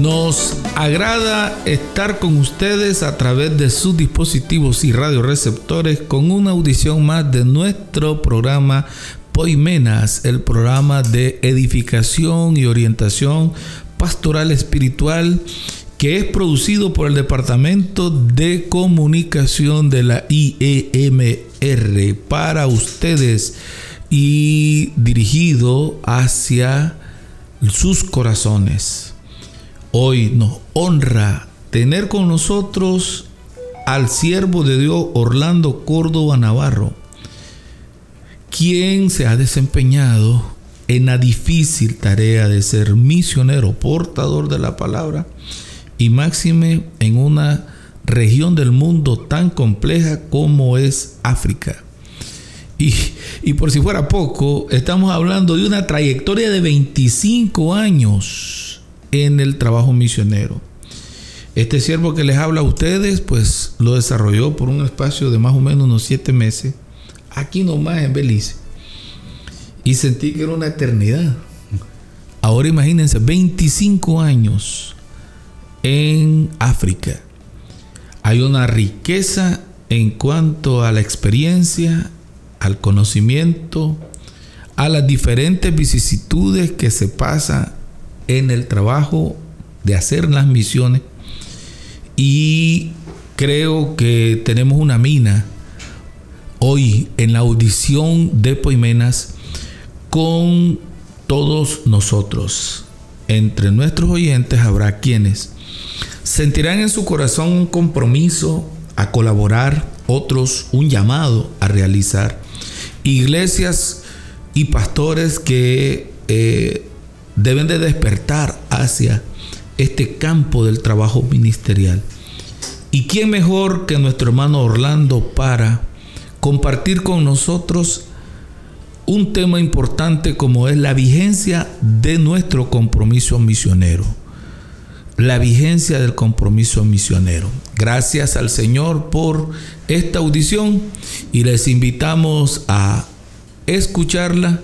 Nos agrada estar con ustedes a través de sus dispositivos y radioreceptores con una audición más de nuestro programa Poimenas, el programa de edificación y orientación pastoral espiritual que es producido por el Departamento de Comunicación de la IEMR para ustedes y dirigido hacia sus corazones. Hoy nos honra tener con nosotros al siervo de Dios Orlando Córdoba Navarro, quien se ha desempeñado en la difícil tarea de ser misionero, portador de la palabra y máxime en una región del mundo tan compleja como es África. Y, y, por si fuera poco, estamos hablando de una trayectoria de 25 años en el trabajo misionero. Este siervo que les habla a ustedes, pues lo desarrolló por un espacio de más o menos unos siete meses, aquí nomás en Belice. Y sentí que era una eternidad. Ahora imagínense, 25 años en África. Hay una riqueza en cuanto a la experiencia, al conocimiento, a las diferentes vicisitudes que se pasan en el trabajo de hacer las misiones y creo que tenemos una mina hoy en la audición de Poimenas con todos nosotros. Entre nuestros oyentes habrá quienes sentirán en su corazón un compromiso a colaborar, otros un llamado a realizar. Iglesias y pastores que eh, deben de despertar hacia este campo del trabajo ministerial. ¿Y quién mejor que nuestro hermano Orlando para compartir con nosotros un tema importante como es la vigencia de nuestro compromiso misionero? La vigencia del compromiso misionero. Gracias al Señor por esta audición y les invitamos a escucharla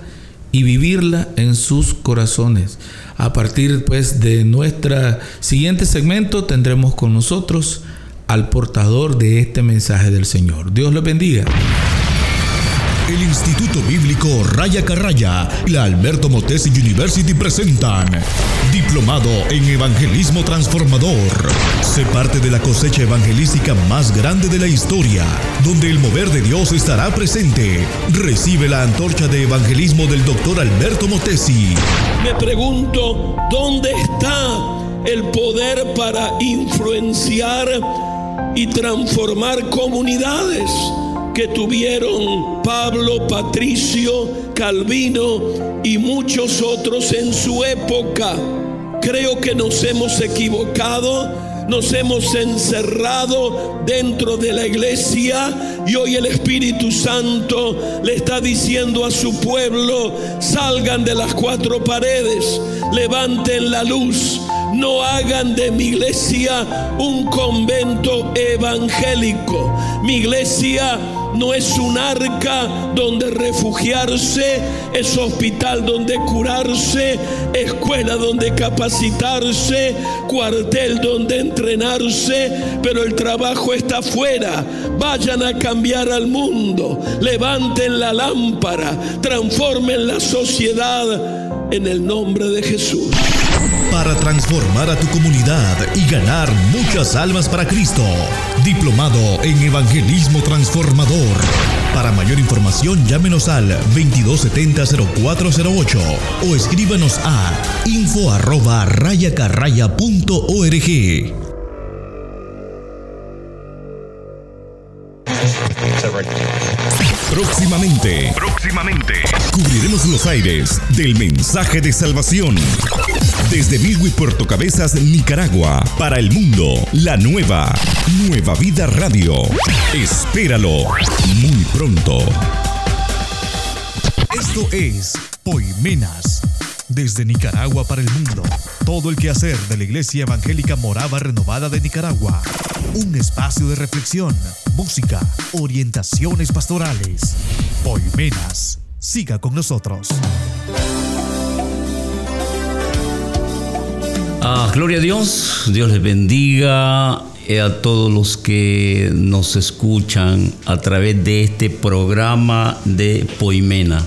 y vivirla en sus corazones. A partir pues de nuestra siguiente segmento tendremos con nosotros al portador de este mensaje del Señor. Dios los bendiga. El Instituto Bíblico Raya Carraya y la Alberto Motesi University presentan Diplomado en Evangelismo Transformador. Sé parte de la cosecha evangelística más grande de la historia, donde el mover de Dios estará presente. Recibe la antorcha de evangelismo del doctor Alberto Motesi. Me pregunto, ¿dónde está el poder para influenciar y transformar comunidades? Que tuvieron Pablo, Patricio, Calvino y muchos otros en su época. Creo que nos hemos equivocado, nos hemos encerrado dentro de la iglesia y hoy el Espíritu Santo le está diciendo a su pueblo, salgan de las cuatro paredes, levanten la luz, no hagan de mi iglesia un convento evangélico. Mi iglesia no es un arca donde refugiarse, es hospital donde curarse, escuela donde capacitarse, cuartel donde entrenarse, pero el trabajo está afuera. Vayan a cambiar al mundo, levanten la lámpara, transformen la sociedad en el nombre de Jesús para transformar a tu comunidad y ganar muchas almas para Cristo. Diplomado en Evangelismo Transformador. Para mayor información llámenos al 2270-0408 o escríbanos a info arroba rayacarraya.org. Próximamente, próximamente, cubriremos los aires del mensaje de salvación. Desde Bilwi Puerto Cabezas, Nicaragua, para el mundo, la nueva, Nueva Vida Radio. Espéralo muy pronto. Esto es Poimenas. Desde Nicaragua para el mundo. Todo el quehacer de la Iglesia Evangélica Morava Renovada de Nicaragua. Un espacio de reflexión, música, orientaciones pastorales. Poimenas. Siga con nosotros. Ah, gloria a Dios, Dios les bendiga eh, a todos los que nos escuchan a través de este programa de Poimena.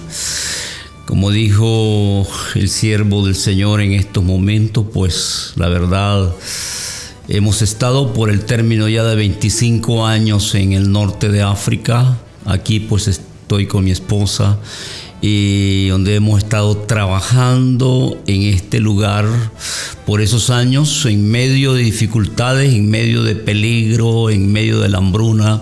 Como dijo el siervo del Señor en estos momentos, pues la verdad hemos estado por el término ya de 25 años en el norte de África. Aquí pues estoy con mi esposa y donde hemos estado trabajando en este lugar por esos años en medio de dificultades, en medio de peligro, en medio de la hambruna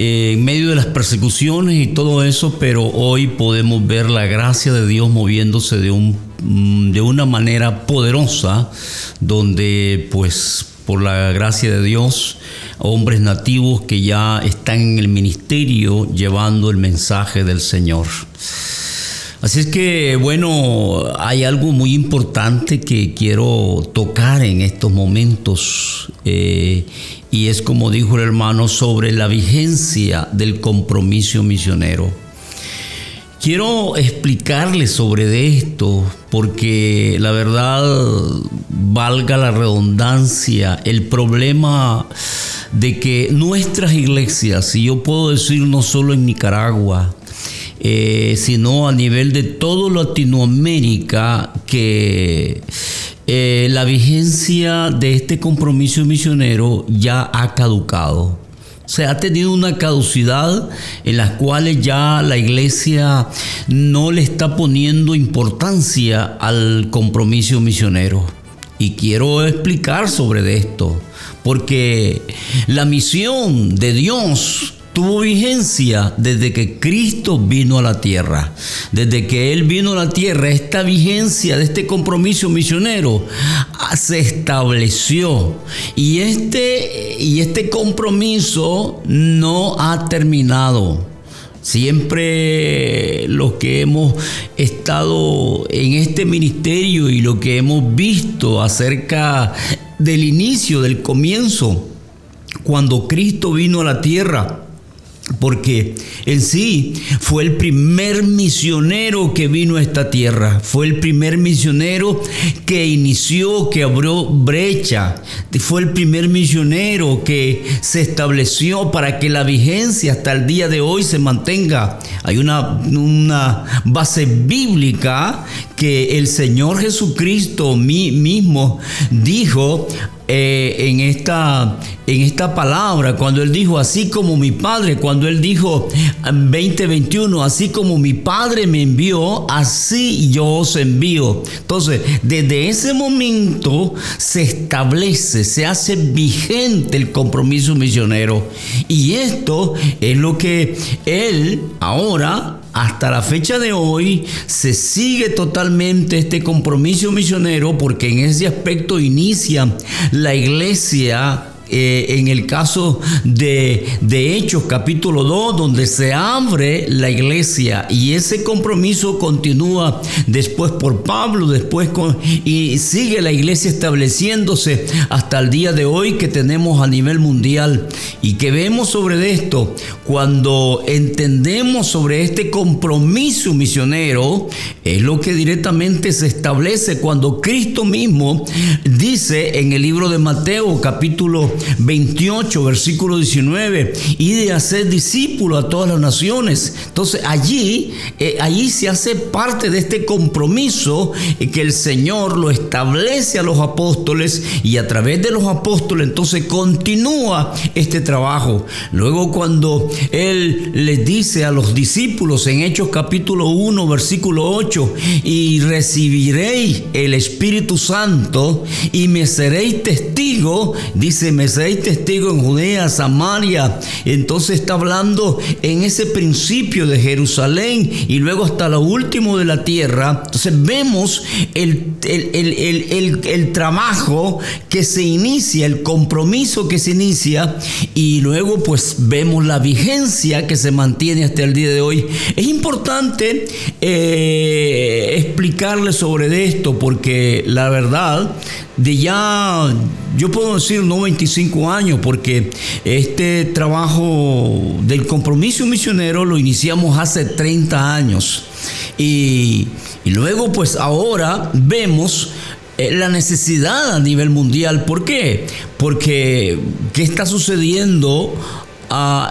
en medio de las persecuciones y todo eso, pero hoy podemos ver la gracia de Dios moviéndose de, un, mm, de una manera poderosa, donde pues por la gracia de Dios, hombres nativos que ya están en el ministerio llevando el mensaje del Señor. Así es que, bueno, hay algo muy importante que quiero tocar en estos momentos eh, y es como dijo el hermano sobre la vigencia del compromiso misionero. Quiero explicarles sobre esto porque la verdad, valga la redundancia, el problema de que nuestras iglesias, y yo puedo decir no solo en Nicaragua, eh, sino a nivel de toda Latinoamérica, que eh, la vigencia de este compromiso misionero ya ha caducado. Se ha tenido una caducidad en las cuales ya la iglesia no le está poniendo importancia al compromiso misionero. Y quiero explicar sobre esto, porque la misión de Dios tuvo vigencia desde que Cristo vino a la tierra. Desde que Él vino a la tierra, esta vigencia de este compromiso misionero ah, se estableció. Y este, y este compromiso no ha terminado. Siempre los que hemos estado en este ministerio y lo que hemos visto acerca del inicio, del comienzo, cuando Cristo vino a la tierra, porque en sí fue el primer misionero que vino a esta tierra, fue el primer misionero que inició, que abrió brecha, fue el primer misionero que se estableció para que la vigencia hasta el día de hoy se mantenga. Hay una, una base bíblica que el Señor Jesucristo mismo dijo eh, en, esta, en esta palabra, cuando Él dijo, así como mi Padre, cuando Él dijo 2021, así como mi Padre me envió, así yo os envío. Entonces, desde ese momento se establece, se hace vigente el compromiso misionero. Y esto es lo que Él ahora hasta la fecha de hoy se sigue totalmente este compromiso misionero porque en ese aspecto inicia la iglesia eh, en el caso de, de, Hechos capítulo 2, donde se abre la iglesia y ese compromiso continúa después por Pablo, después con, y sigue la iglesia estableciéndose hasta el día de hoy que tenemos a nivel mundial. Y que vemos sobre esto cuando entendemos sobre este compromiso misionero, es lo que directamente se establece cuando Cristo mismo dice en el libro de Mateo capítulo 28, versículo 19, y de hacer discípulos a todas las naciones. Entonces allí, eh, allí se hace parte de este compromiso que el Señor lo establece a los apóstoles y a través de los apóstoles entonces continúa este trabajo. Luego cuando Él les dice a los discípulos en Hechos capítulo 1, versículo 8, y recibiréis el Espíritu Santo y me seréis testigo, dice, me seréis testigo en Judea, Samaria. Entonces está hablando en ese principio de Jerusalén y luego hasta lo último de la tierra. Entonces vemos el, el, trabajo que se inicia, el compromiso que se inicia y luego pues vemos la vigencia que se mantiene hasta el día de hoy. Es importante eh, explicarle sobre esto porque la verdad de ya, yo puedo decir no 25 años, porque este trabajo del compromiso misionero lo iniciamos hace 30 años. Y, y luego pues ahora vemos eh, la necesidad a nivel mundial. ¿Por qué? Porque ¿qué está sucediendo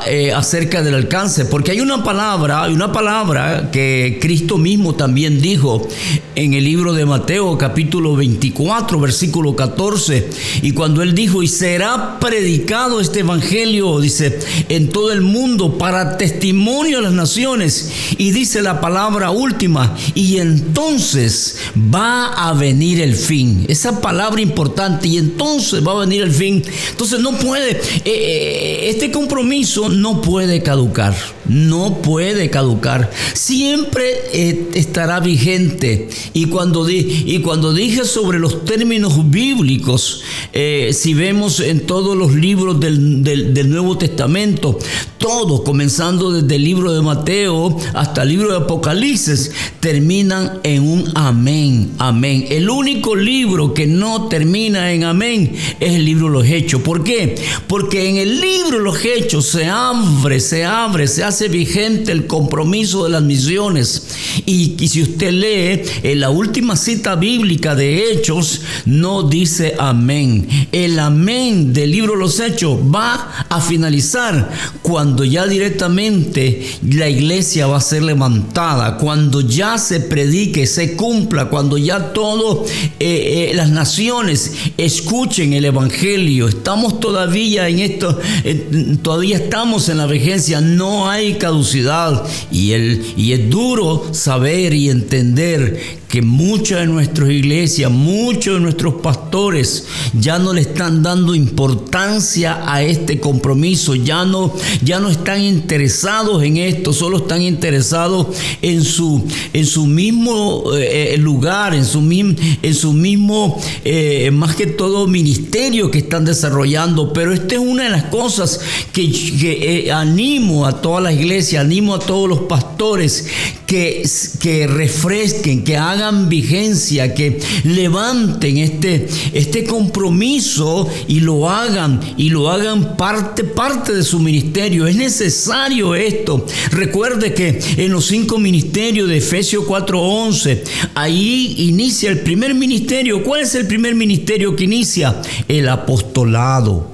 eh, acerca del alcance, porque hay una palabra, hay una palabra que Cristo mismo también dijo en el libro de Mateo capítulo 24 versículo 14, y cuando él dijo, y será predicado este evangelio, dice, en todo el mundo para testimonio a las naciones, y dice la palabra última, y entonces va a venir el fin, esa palabra importante, y entonces va a venir el fin, entonces no puede, eh, eh, este compromiso, no puede caducar, no puede caducar, siempre eh, estará vigente. Y cuando, di, y cuando dije sobre los términos bíblicos, eh, si vemos en todos los libros del, del Nuevo Testamento, todos, comenzando desde el libro de Mateo hasta el libro de Apocalipsis, terminan en un amén, amén. El único libro que no termina en amén es el libro de los Hechos. ¿Por qué? Porque en el libro de los Hechos, se abre, se abre, se hace vigente el compromiso de las misiones. Y, si usted lee en la última cita bíblica de Hechos, no dice amén. El amén del libro de los Hechos va a finalizar cuando ya directamente la iglesia va a ser levantada, cuando ya se predique, se cumpla, cuando ya todas eh, eh, las naciones escuchen el evangelio. Estamos todavía en esto, todavía estamos en la vigencia, no hay caducidad. Y, el, y es duro saber y entender que muchas de nuestras iglesias, muchos de nuestros pastores ya no le están dando importancia a este compromiso, ya no, ya no están interesados en esto, solo están interesados en su, en su mismo eh, eh, lugar, en su, en su mismo, eh, más que todo, ministerio que están desarrollando. Pero esta es una de las cosas que, animo a toda la iglesia, animo a todos los pastores que, que refresquen, que hagan vigencia, que levanten este, este compromiso y lo hagan y lo hagan parte, parte de su ministerio. Es necesario esto. Recuerde que en los cinco ministerios de Efesios 4:11, ahí inicia el primer ministerio. ¿Cuál es el primer ministerio que inicia? El apostolado.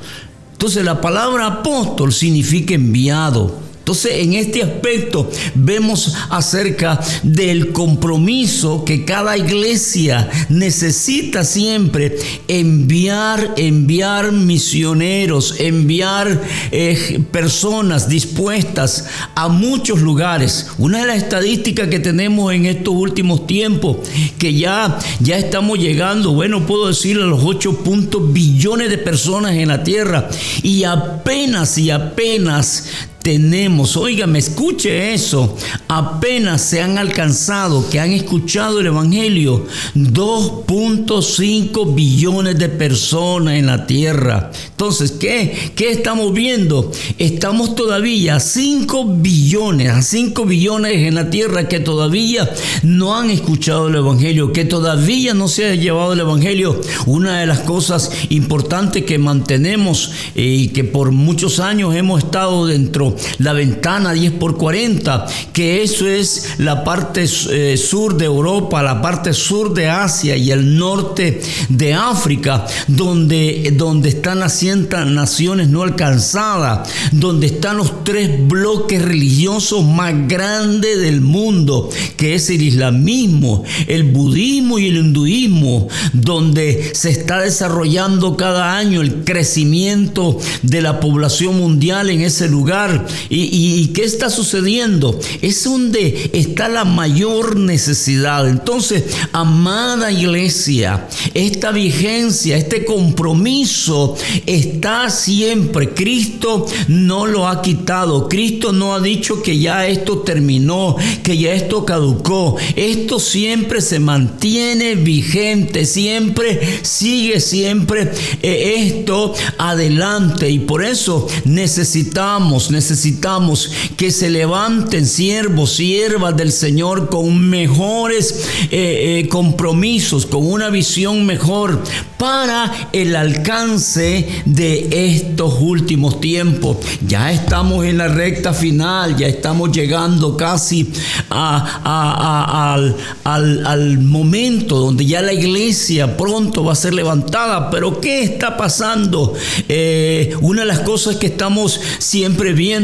Entonces la palabra apóstol significa enviado. Entonces, en este aspecto vemos acerca del compromiso que cada iglesia necesita siempre enviar, enviar misioneros, enviar eh, personas dispuestas a muchos lugares. Una de las estadísticas que tenemos en estos últimos tiempos, que ya, ya estamos llegando, bueno, puedo decir a los 8 puntos billones de personas en la tierra y apenas y apenas tenemos, me escuche eso, apenas se han alcanzado, que han escuchado el Evangelio, 2.5 billones de personas en la tierra. Entonces, ¿qué, ¿qué estamos viendo? Estamos todavía a 5 billones, a 5 billones en la tierra que todavía no han escuchado el Evangelio, que todavía no se ha llevado el Evangelio. Una de las cosas importantes que mantenemos eh, y que por muchos años hemos estado dentro 4, la ventana 10 por 40, que eso es la parte eh, sur de Europa, la parte sur de Asia y el norte de África, donde, donde están las 100 naciones no alcanzadas, donde están los tres bloques religiosos más grandes del mundo, que es el islamismo, el budismo y el hinduismo, donde se está desarrollando cada año el crecimiento de la población mundial en ese lugar. ¿Y, qué está sucediendo? Es donde está la mayor necesidad. Entonces, amada iglesia, esta vigencia, este compromiso está siempre. Cristo no lo ha quitado. Cristo no ha dicho que ya esto terminó, que ya esto caducó. Esto siempre se mantiene vigente, siempre sigue siempre eh, esto adelante. Y por eso necesitamos, necesitamos que se levanten siervos, siervas del Señor con mejores eh, eh, compromisos, con una visión mejor para el alcance de estos últimos tiempos. Ya estamos en la recta final, ya estamos llegando casi al, al momento donde ya la iglesia pronto va a ser levantada. Pero ¿qué está pasando? Eh, una de las cosas que estamos siempre viendo,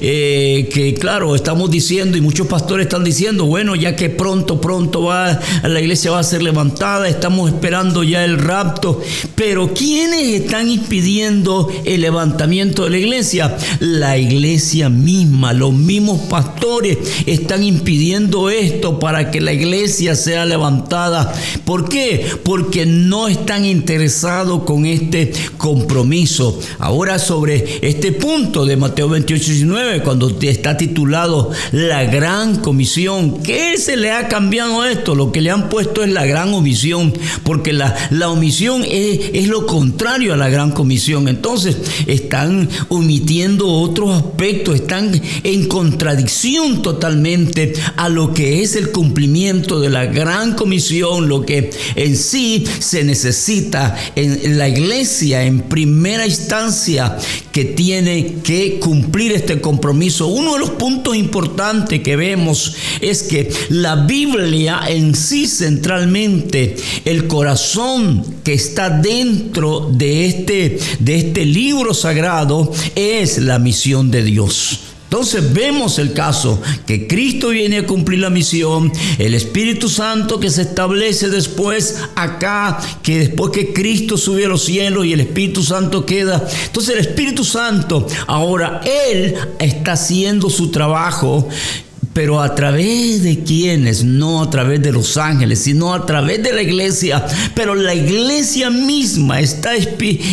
eh, que claro, estamos diciendo y muchos pastores están diciendo, bueno, ya que pronto, pronto va, la iglesia va a ser levantada, estamos esperando ya el rapto. Pero ¿quiénes están impidiendo el levantamiento de la iglesia? La iglesia misma, los mismos pastores están impidiendo esto para que la iglesia sea levantada. ¿Por qué? Porque no están interesados con este compromiso. Ahora sobre este punto de Mateo 28, 19, cuando está titulado la gran comisión, ¿qué se le ha cambiado esto? Lo que le han puesto es la gran omisión, porque la, la omisión es, es lo contrario a la gran comisión. Entonces están omitiendo otros aspectos, están en contradicción totalmente a lo que es el cumplimiento de la gran comisión, lo que en sí se necesita en la iglesia en primera instancia que tiene que cumplir este compromiso. Uno de los puntos importantes que vemos es que la Biblia en sí centralmente, el corazón que está dentro de este, de este libro sagrado es la misión de Dios. Entonces vemos el caso que Cristo viene a cumplir la misión, el Espíritu Santo que se establece después acá, que después que Cristo subió a los cielos y el Espíritu Santo queda. Entonces el Espíritu Santo ahora Él está haciendo su trabajo pero a través de quienes, no a través de los ángeles, sino a través de la iglesia. Pero la iglesia misma está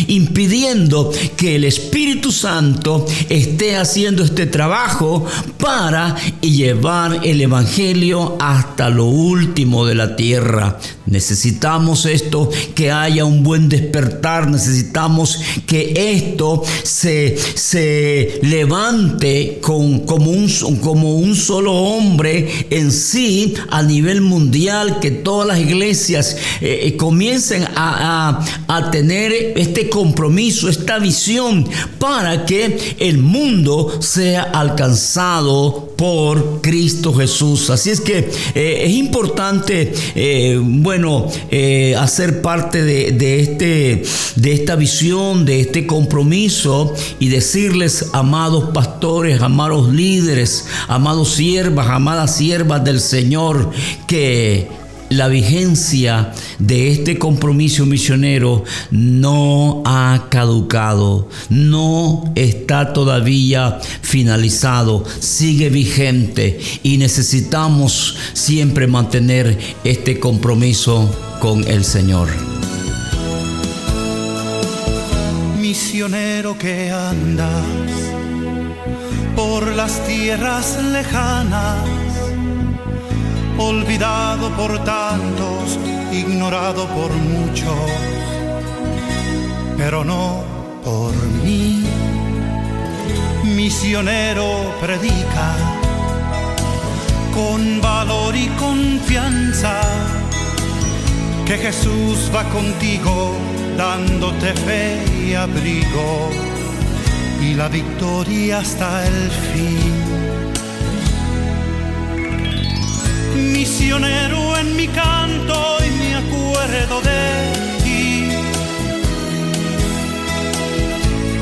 impidiendo que el Espíritu Santo esté haciendo este trabajo para llevar el Evangelio hasta lo último de la tierra. Necesitamos esto, que haya un buen despertar, necesitamos que esto se, se levante con, como, un, como un solo hombre en sí a nivel mundial, que todas las iglesias eh, eh, comiencen a, a tener este compromiso, esta visión, para que el mundo sea alcanzado por Cristo Jesús. Así es que eh, es importante, eh, bueno, eh, hacer parte de, este, de esta visión, de este compromiso y decirles, amados pastores, amados líderes, amados siervas, amadas siervas del Señor, que la vigencia de este compromiso misionero no ha caducado, no está todavía finalizado, sigue vigente y necesitamos siempre mantener este compromiso con el Señor. Misionero que andas por las tierras lejanas olvidado por tantos, ignorado por muchos, pero no por mí. Misionero predica con valor y confianza que Jesús va contigo dándote fe y abrigo y la victoria hasta el fin. Misionero en mi canto y me acuerdo de ti.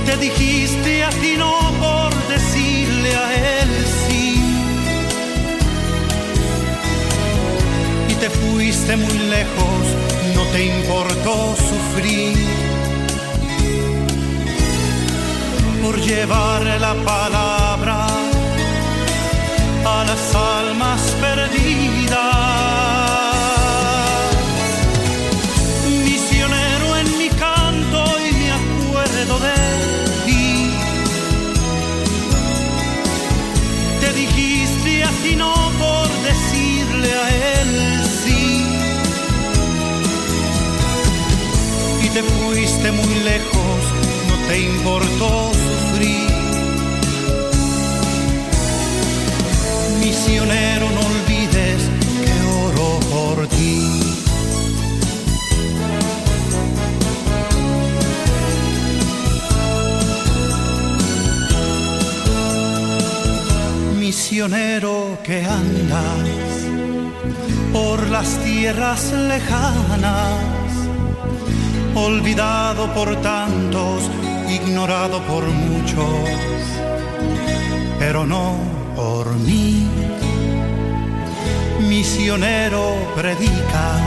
Te dijiste a ti no por decirle a él sí. Y te fuiste muy lejos, no te importó sufrir por llevar la palabra a las almas perdidas. Misionero en mi canto y me acuerdo de ti. Te dijiste así no por decirle a él sí. Y te fuiste muy lejos, no te importó Misionero que andas por las tierras lejanas, olvidado por tantos ignorado por muchos, pero no por mí. Misionero predica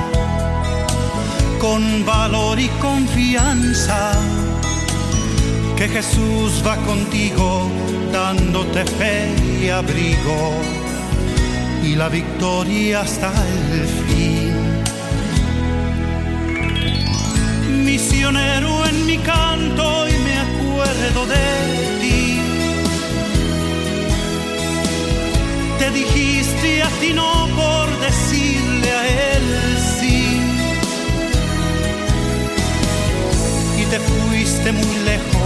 con valor y confianza que Jesús va contigo dándote fe y abrigo y la victoria hasta el fin. Misionero en mi canto y acuerdo de ti. Te dijiste a ti no por decirle a él sí. Y te fuiste muy lejos,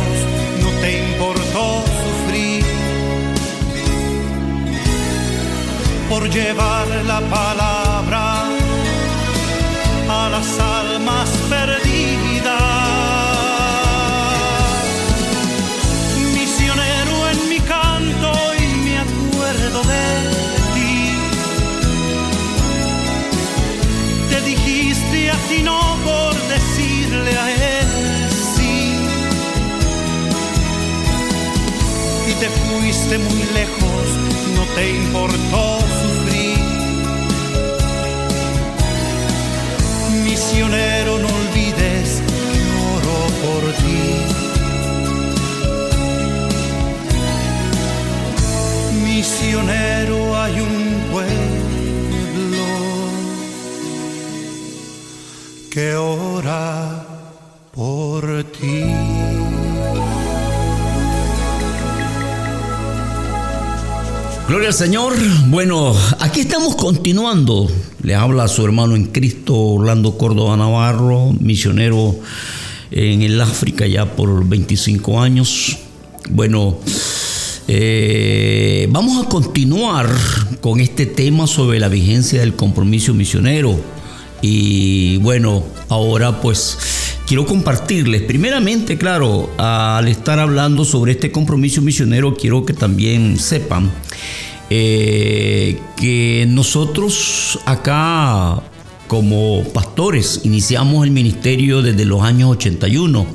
Por llevar la palabra a las almas perdidas. sino por decirle a él sí. Y te fuiste muy lejos, no te importó Misionero, hay un pueblo que ora por ti. Gloria al Señor. Bueno, aquí estamos continuando. Le habla a su hermano en Cristo, Orlando Córdoba Navarro, misionero en el África ya por 25 años. Bueno, eh, vamos a continuar con este tema sobre la vigencia del compromiso misionero. Y bueno, ahora pues quiero compartirles, primeramente, claro, al estar hablando sobre este compromiso misionero, quiero que también sepan eh, que nosotros acá como pastores iniciamos el ministerio desde los años 81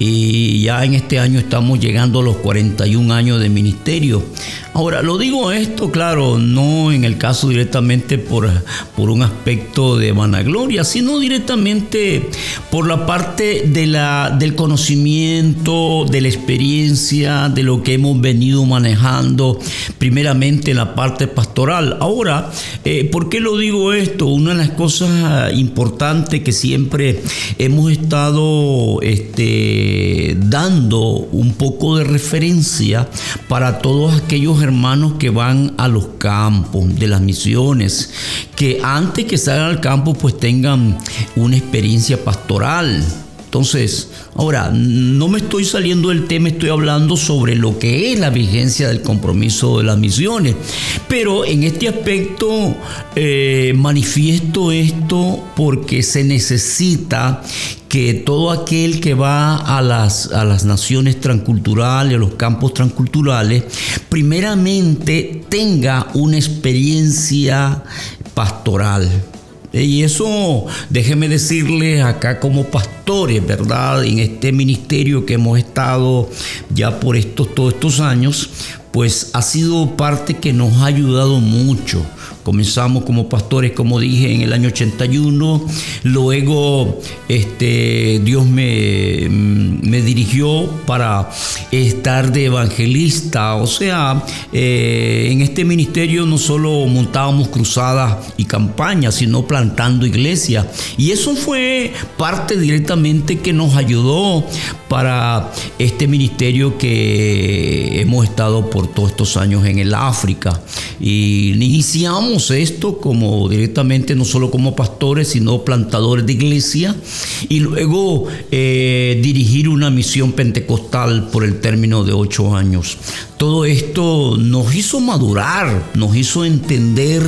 y ya en este año estamos llegando a los 41 años de ministerio. Ahora, lo digo esto, claro, no en el caso directamente por, por un aspecto de vanagloria, sino directamente por la parte de la, del conocimiento, de la experiencia, de lo que hemos venido manejando, primeramente en la parte pastoral. Ahora, eh, ¿por qué lo digo esto? Una de las cosas importantes que siempre hemos estado este, dando un poco de referencia para todos aquellos hermanos que van a los campos de las misiones, que antes que salgan al campo pues tengan una experiencia pastoral. Entonces, ahora, no me estoy saliendo del tema, estoy hablando sobre lo que es la vigencia del compromiso de las misiones. Pero en este aspecto eh, manifiesto esto porque se necesita que todo aquel que va a las, a las naciones transculturales, a los campos transculturales, primeramente tenga una experiencia pastoral y eso, déjeme decirles acá como pastores, ¿verdad? En este ministerio que hemos estado ya por estos, todos estos años, pues ha sido parte que nos ha ayudado mucho Comenzamos como pastores, como dije, en el año 81. Luego este, Dios me, me dirigió para estar de evangelista. O sea, eh, en este ministerio no solo montábamos cruzadas y campañas, sino plantando iglesias. Y eso fue parte directamente que nos ayudó para este ministerio que hemos estado por todos estos años en el África. Y iniciamos esto como directamente, no solo como pastores, sino plantadores de iglesia, y luego eh, dirigir una misión pentecostal por el término de ocho años. Todo esto nos hizo madurar, nos hizo entender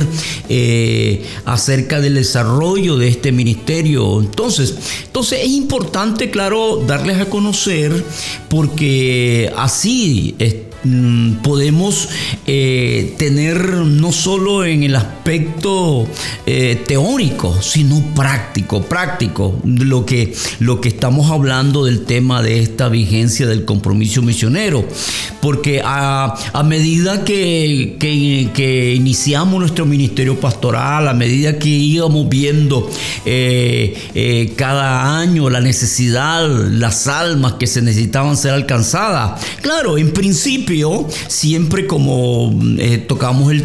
eh, acerca del desarrollo de este ministerio. Entonces, entonces es importante, claro, darles a conocer porque así Mm, podemos eh, tener no solo en el aspecto eh, teórico, sino práctico, práctico, lo que, lo que estamos hablando del tema de esta vigencia del compromiso misionero. Porque a, medida que, que, iniciamos nuestro ministerio pastoral, a medida que íbamos viendo eh, cada año la necesidad, las almas que se necesitaban ser alcanzadas, claro, en principio, siempre como eh, tocamos el,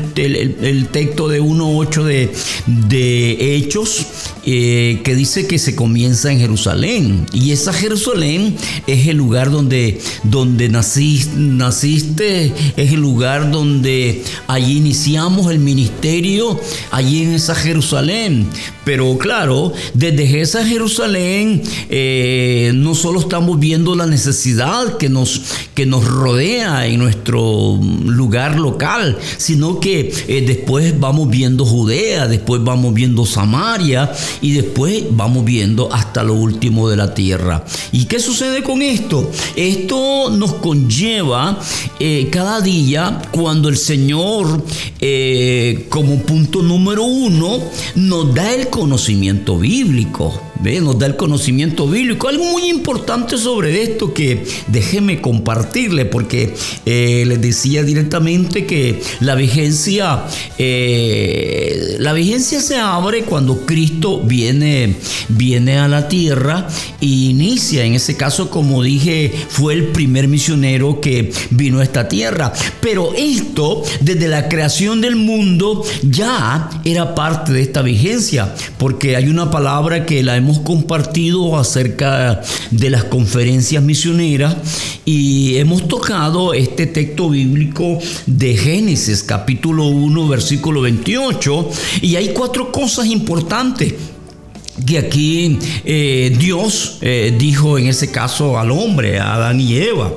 texto de 1.8 de, de Hechos, eh, que dice que se comienza en Jerusalén. Y esa Jerusalén es el lugar donde, donde naciste, es el lugar donde allí iniciamos el ministerio, allí en esa Jerusalén. Pero claro, desde esa Jerusalén eh, no solo estamos viendo la necesidad que nos, que nos rodea en nuestro lugar local, sino que eh, después vamos viendo Judea, después vamos viendo Samaria y después vamos viendo hasta lo último de la tierra. ¿Y qué sucede con esto? Esto nos conlleva eh, cada día cuando el Señor, como punto número uno, nos da el conocimiento bíblico. ¿Ve? Nos da el conocimiento bíblico. Algo muy importante sobre esto que déjeme compartirle, porque eh, les decía directamente que la vigencia, eh, la vigencia se abre cuando Cristo viene, viene a la tierra e inicia. En ese caso, como dije, fue el primer misionero que vino a esta tierra. Pero esto, desde la creación del mundo, ya era parte de esta vigencia porque hay una palabra que la hemos compartido acerca de las conferencias misioneras y hemos tocado este texto bíblico de Génesis capítulo 1 versículo 28 y hay cuatro cosas importantes que aquí eh, Dios eh, dijo en ese caso al hombre, a Adán y Eva.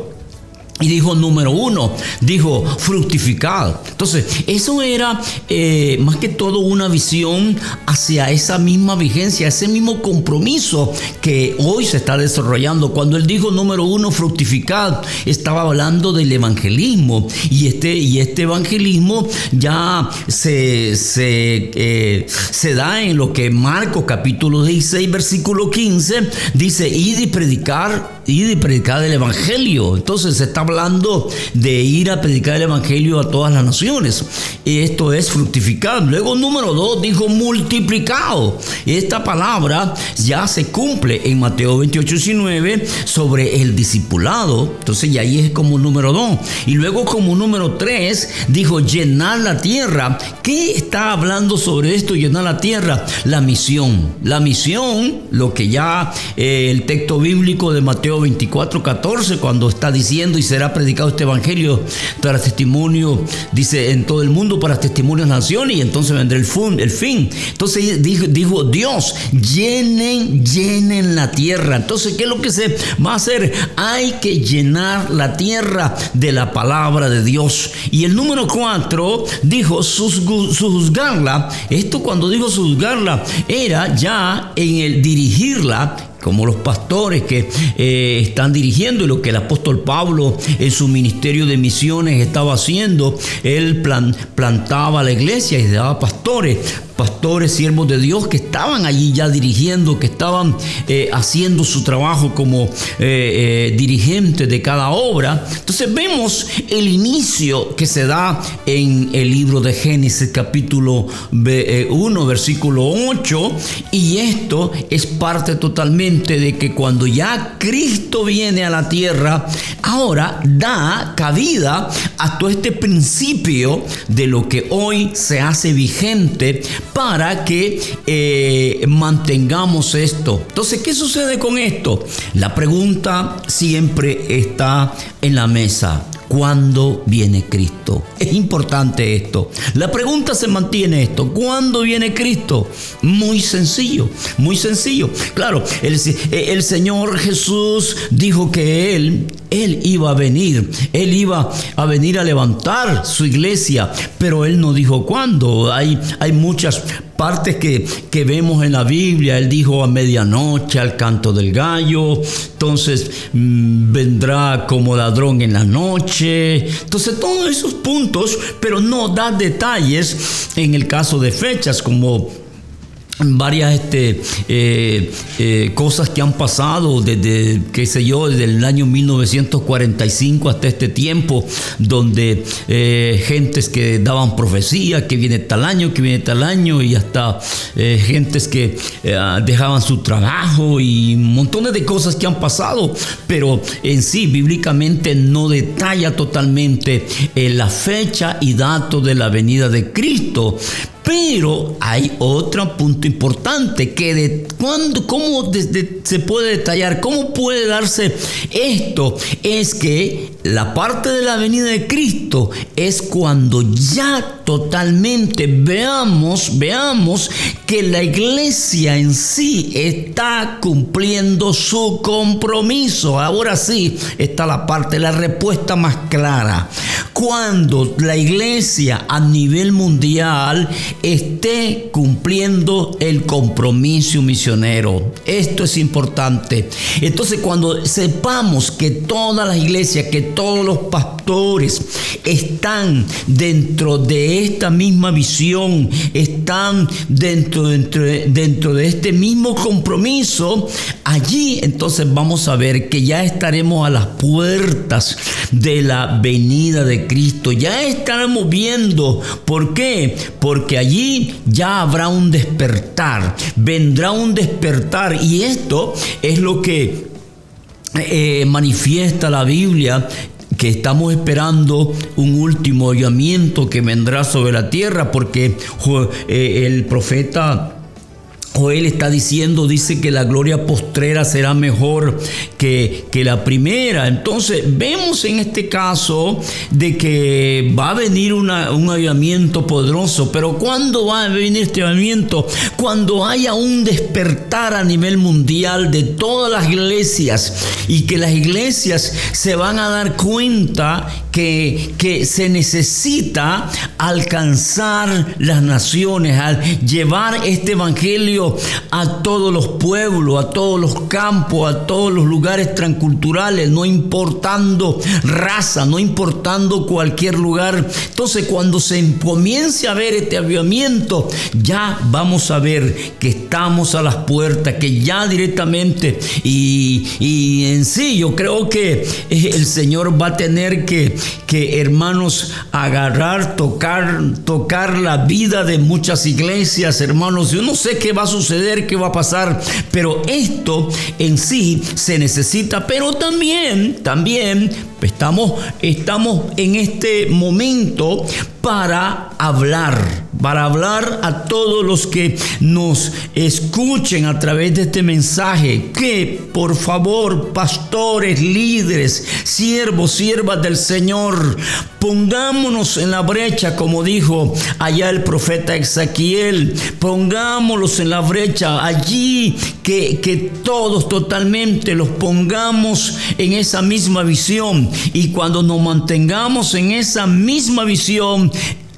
Y dijo, número uno, dijo, fructificado. Entonces, eso era eh, más que todo una visión hacia esa misma vigencia, ese mismo compromiso que hoy se está desarrollando. Cuando él dijo, número uno, fructificado, estaba hablando del evangelismo. Y este, y este evangelismo ya se, se, eh, se da en lo que Marcos capítulo 16, versículo 15, dice, id y predicar, id y predicar el evangelio. Entonces, se está hablando de ir a predicar el Evangelio a todas las naciones. Y esto es fructificar. Luego, número dos, dijo multiplicado. Esta palabra ya se cumple en Mateo 28, 19 sobre el discipulado. Entonces, ya ahí es como número dos. Y luego, como número tres, dijo llenar la tierra. ¿Qué está hablando sobre esto, llenar la tierra? La misión. La misión, lo que ya eh, el texto bíblico de Mateo 24, 14, cuando está diciendo y será será predicado este evangelio para testimonio, dice, en todo el mundo para testimonio de naciones y entonces vendrá el, el fin. Entonces dijo, dijo Dios, llenen, llenen la tierra. Entonces, ¿qué es lo que se va a hacer? Hay que llenar la tierra de la palabra de Dios. Y el número cuatro dijo, juzgarla. Esto cuando dijo juzgarla era ya en el dirigirla como los pastores que eh, están dirigiendo y lo que el apóstol Pablo en su ministerio de misiones estaba haciendo. Él plantaba la iglesia y daba pastores pastores, siervos de Dios que estaban allí ya dirigiendo, que estaban eh, haciendo su trabajo como eh, eh, dirigentes de cada obra. Entonces vemos el inicio que se da en el libro de Génesis capítulo 1, versículo 8, y esto es parte totalmente de que cuando ya Cristo viene a la tierra, ahora da cabida a todo este principio de lo que hoy se hace vigente para que eh, mantengamos esto. Entonces, ¿qué sucede con esto? La pregunta siempre está en la mesa. ¿Cuándo viene Cristo? Es importante esto. La pregunta se mantiene esto. ¿Cuándo viene Cristo? Muy sencillo, muy sencillo. Claro, el, el Señor Jesús dijo que Él, Él iba a venir. Él iba a venir a levantar su iglesia, pero Él no dijo cuándo. Hay, hay muchas partes que, que, vemos en la Biblia. Él dijo a medianoche al canto del gallo. Entonces mm, vendrá como ladrón en la noche. Entonces todos esos puntos, pero no da detalles en el caso de fechas como varias este, eh, eh, cosas que han pasado desde, qué sé yo, desde el año 1945 hasta este tiempo, donde eh, gentes que daban profecía, que viene tal año, que viene tal año, y hasta gentes que dejaban su trabajo y montones de cosas que han pasado, pero en sí, bíblicamente no detalla totalmente la fecha y dato de la venida de Cristo. Pero hay otro punto importante que de cómo se puede detallar, cómo puede darse esto, es que la parte de la venida de Cristo es cuando ya totalmente veamos, veamos que la iglesia en sí está cumpliendo su compromiso. Ahora sí está la parte, la respuesta más clara. Cuando la iglesia a nivel mundial esté cumpliendo el compromiso misionero. Esto es importante. Entonces cuando sepamos que todas las iglesias, que todos los pastores están dentro de esta misma visión, están dentro, dentro, dentro de este mismo compromiso, allí entonces vamos a ver que ya estaremos a las puertas de la venida de Cristo. Ya estaremos viendo. ¿Por qué? Porque allí ya habrá un despertar. Vendrá un despertar. Y esto es lo que eh, manifiesta la Biblia que estamos esperando un último llamamiento que vendrá sobre la tierra porque eh, el profeta Joel está diciendo, dice que la gloria postrera será mejor que, que, la primera. Entonces vemos en este caso de que va a venir un avivamiento poderoso. Pero ¿cuándo va a venir este avivamiento? Cuando haya un despertar a nivel mundial de todas las iglesias y que las iglesias se van a dar cuenta que, que se necesita alcanzar las naciones, al llevar este evangelio a todos los pueblos, a todos los campos, a todos los lugares transculturales, no importando raza, no importando cualquier lugar. Entonces cuando se comience a ver este avivamiento, ya vamos a ver que estamos a las puertas, que ya directamente y, en sí yo creo que el Señor va a tener que que hermanos, agarrar, tocar, tocar la vida de muchas iglesias, hermanos. Yo no sé qué va a suceder, qué va a pasar, pero esto en sí se necesita, pero también, también Estamos, estamos en este momento para hablar, para hablar a todos los que nos escuchen a través de este mensaje, que por favor, pastores, líderes, siervos, siervas del Señor, pongámonos en la brecha, como dijo allá el profeta Ezequiel, pongámonos en la brecha allí, que, que todos totalmente los pongamos en esa misma visión. Y cuando nos mantengamos en esa misma visión,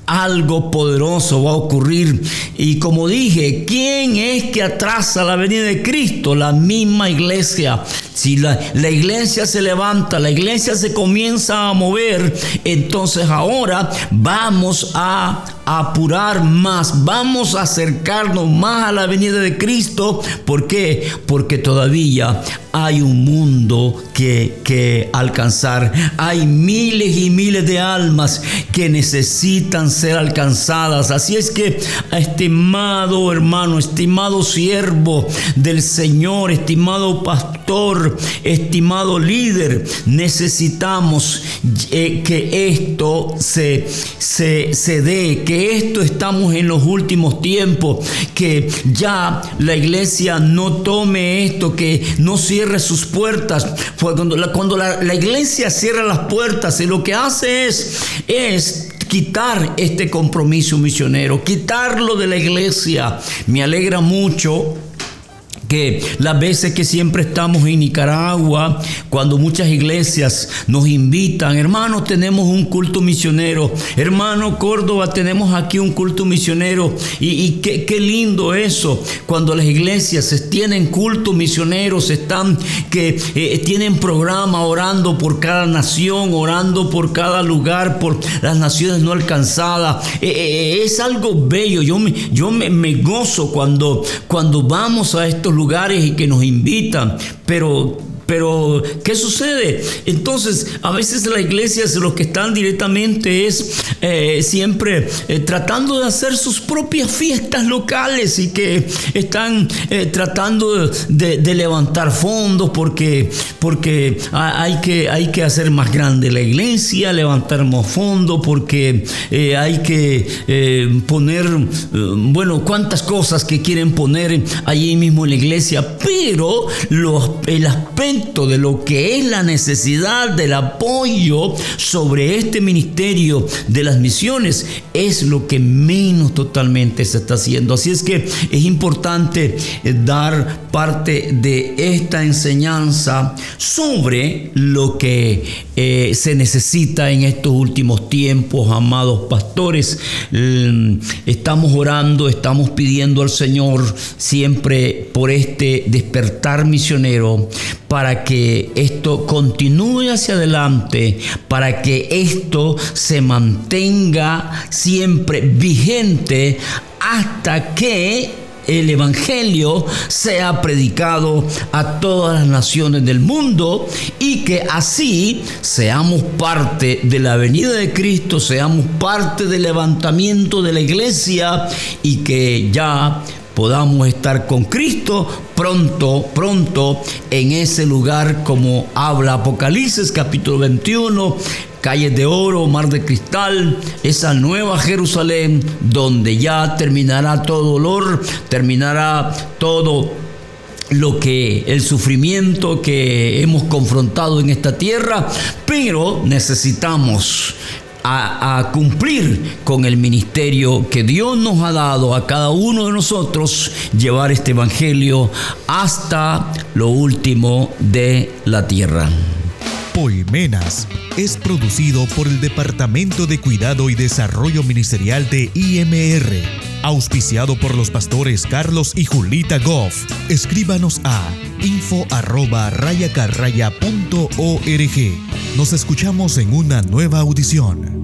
algo poderoso va a ocurrir. Y como dije, ¿quién es que atrasa la venida de Cristo? La misma iglesia. Si la, la, iglesia se levanta, la iglesia se comienza a mover, entonces ahora vamos a apurar más, vamos a acercarnos más a la venida de Cristo. ¿Por qué? Porque todavía hay un mundo que, que alcanzar. Hay miles y miles de almas que necesitan ser alcanzadas. Así es que, estimado hermano, estimado siervo del Señor, estimado pastor, estimado líder, necesitamos eh, que esto se, se, se dé, que esto estamos en los últimos tiempos, que ya la iglesia no tome esto, que no cierre sus puertas. Cuando la, cuando la iglesia cierra las puertas y lo que hace es, es quitar este compromiso misionero, quitarlo de la iglesia. Me alegra mucho las veces que siempre estamos en Nicaragua, cuando muchas iglesias nos invitan, hermanos, tenemos un culto misionero, hermano Córdoba, tenemos aquí un culto misionero, y, y qué, qué, lindo eso, cuando las iglesias tienen culto misioneros, están que eh, tienen programa orando por cada nación, orando por cada lugar, por las naciones no alcanzadas, eh, eh, es algo bello, yo me, yo me gozo cuando, cuando vamos a estos lugares lugares y que nos invitan, pero pero, ¿qué sucede? Entonces, a veces la iglesia, los que están directamente es eh, siempre eh, tratando de hacer sus propias fiestas locales y que están eh, tratando de, de, levantar fondos porque, porque hay, que, hay que hacer más grande la iglesia, levantar más fondos porque hay que poner, bueno, cuántas cosas que quieren poner allí mismo en la iglesia, pero los, el aspecto de lo que es la necesidad del apoyo sobre este ministerio de las misiones es lo que menos totalmente se está haciendo. Así es que es importante eh, dar parte de esta enseñanza sobre lo que eh, se necesita en estos últimos tiempos, amados pastores. Mm, estamos orando, estamos pidiendo al Señor siempre por este despertar misionero para que esto continúe hacia adelante, para que esto se mantenga siempre vigente hasta que el Evangelio sea predicado a todas las naciones del mundo y que así seamos parte de la venida de Cristo, seamos parte del levantamiento de la iglesia y que ya podamos estar con Cristo pronto, pronto en ese lugar como habla Apocalipsis capítulo 21, calles de oro, mar de cristal, esa nueva Jerusalén donde ya terminará todo dolor, terminará todo lo que el sufrimiento que hemos confrontado en esta tierra, pero necesitamos a, cumplir con el ministerio que Dios nos ha dado a cada uno de nosotros, llevar este Evangelio hasta lo último de la tierra. Poimenas es producido por el Departamento de Cuidado y Desarrollo Ministerial de IMR, auspiciado por los pastores Carlos y Julita Goff. Escríbanos a info. Nos escuchamos en una nueva audición.